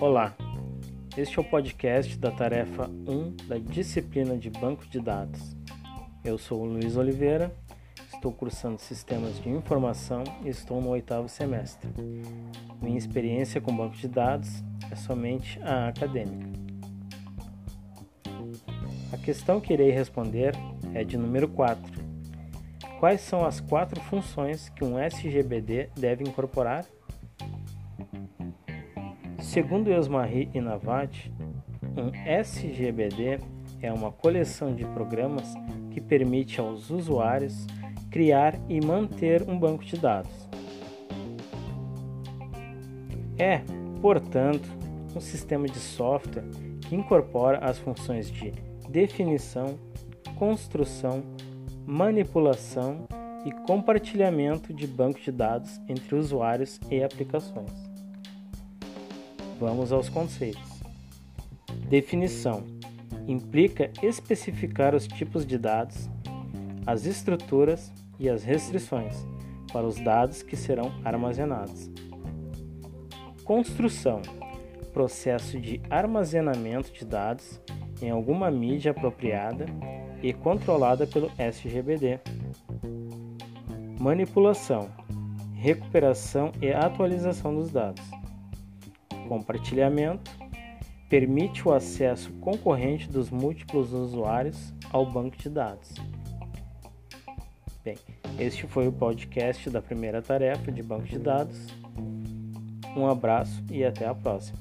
Olá, este é o podcast da tarefa 1 da disciplina de Banco de Dados. Eu sou o Luiz Oliveira, estou cursando Sistemas de Informação e estou no oitavo semestre. Minha experiência com banco de dados é somente a acadêmica. A questão que irei responder é de número 4. Quais são as quatro funções que um SGBD deve incorporar? Segundo Eusmarie e Navati, um SGBD é uma coleção de programas que permite aos usuários criar e manter um banco de dados. É, portanto, um sistema de software que incorpora as funções de definição, construção, manipulação e compartilhamento de banco de dados entre usuários e aplicações. Vamos aos conceitos. Definição implica especificar os tipos de dados, as estruturas e as restrições para os dados que serão armazenados. Construção processo de armazenamento de dados em alguma mídia apropriada e controlada pelo SGBD. Manipulação recuperação e atualização dos dados compartilhamento permite o acesso concorrente dos múltiplos usuários ao banco de dados. Bem, este foi o podcast da primeira tarefa de banco de dados. Um abraço e até a próxima.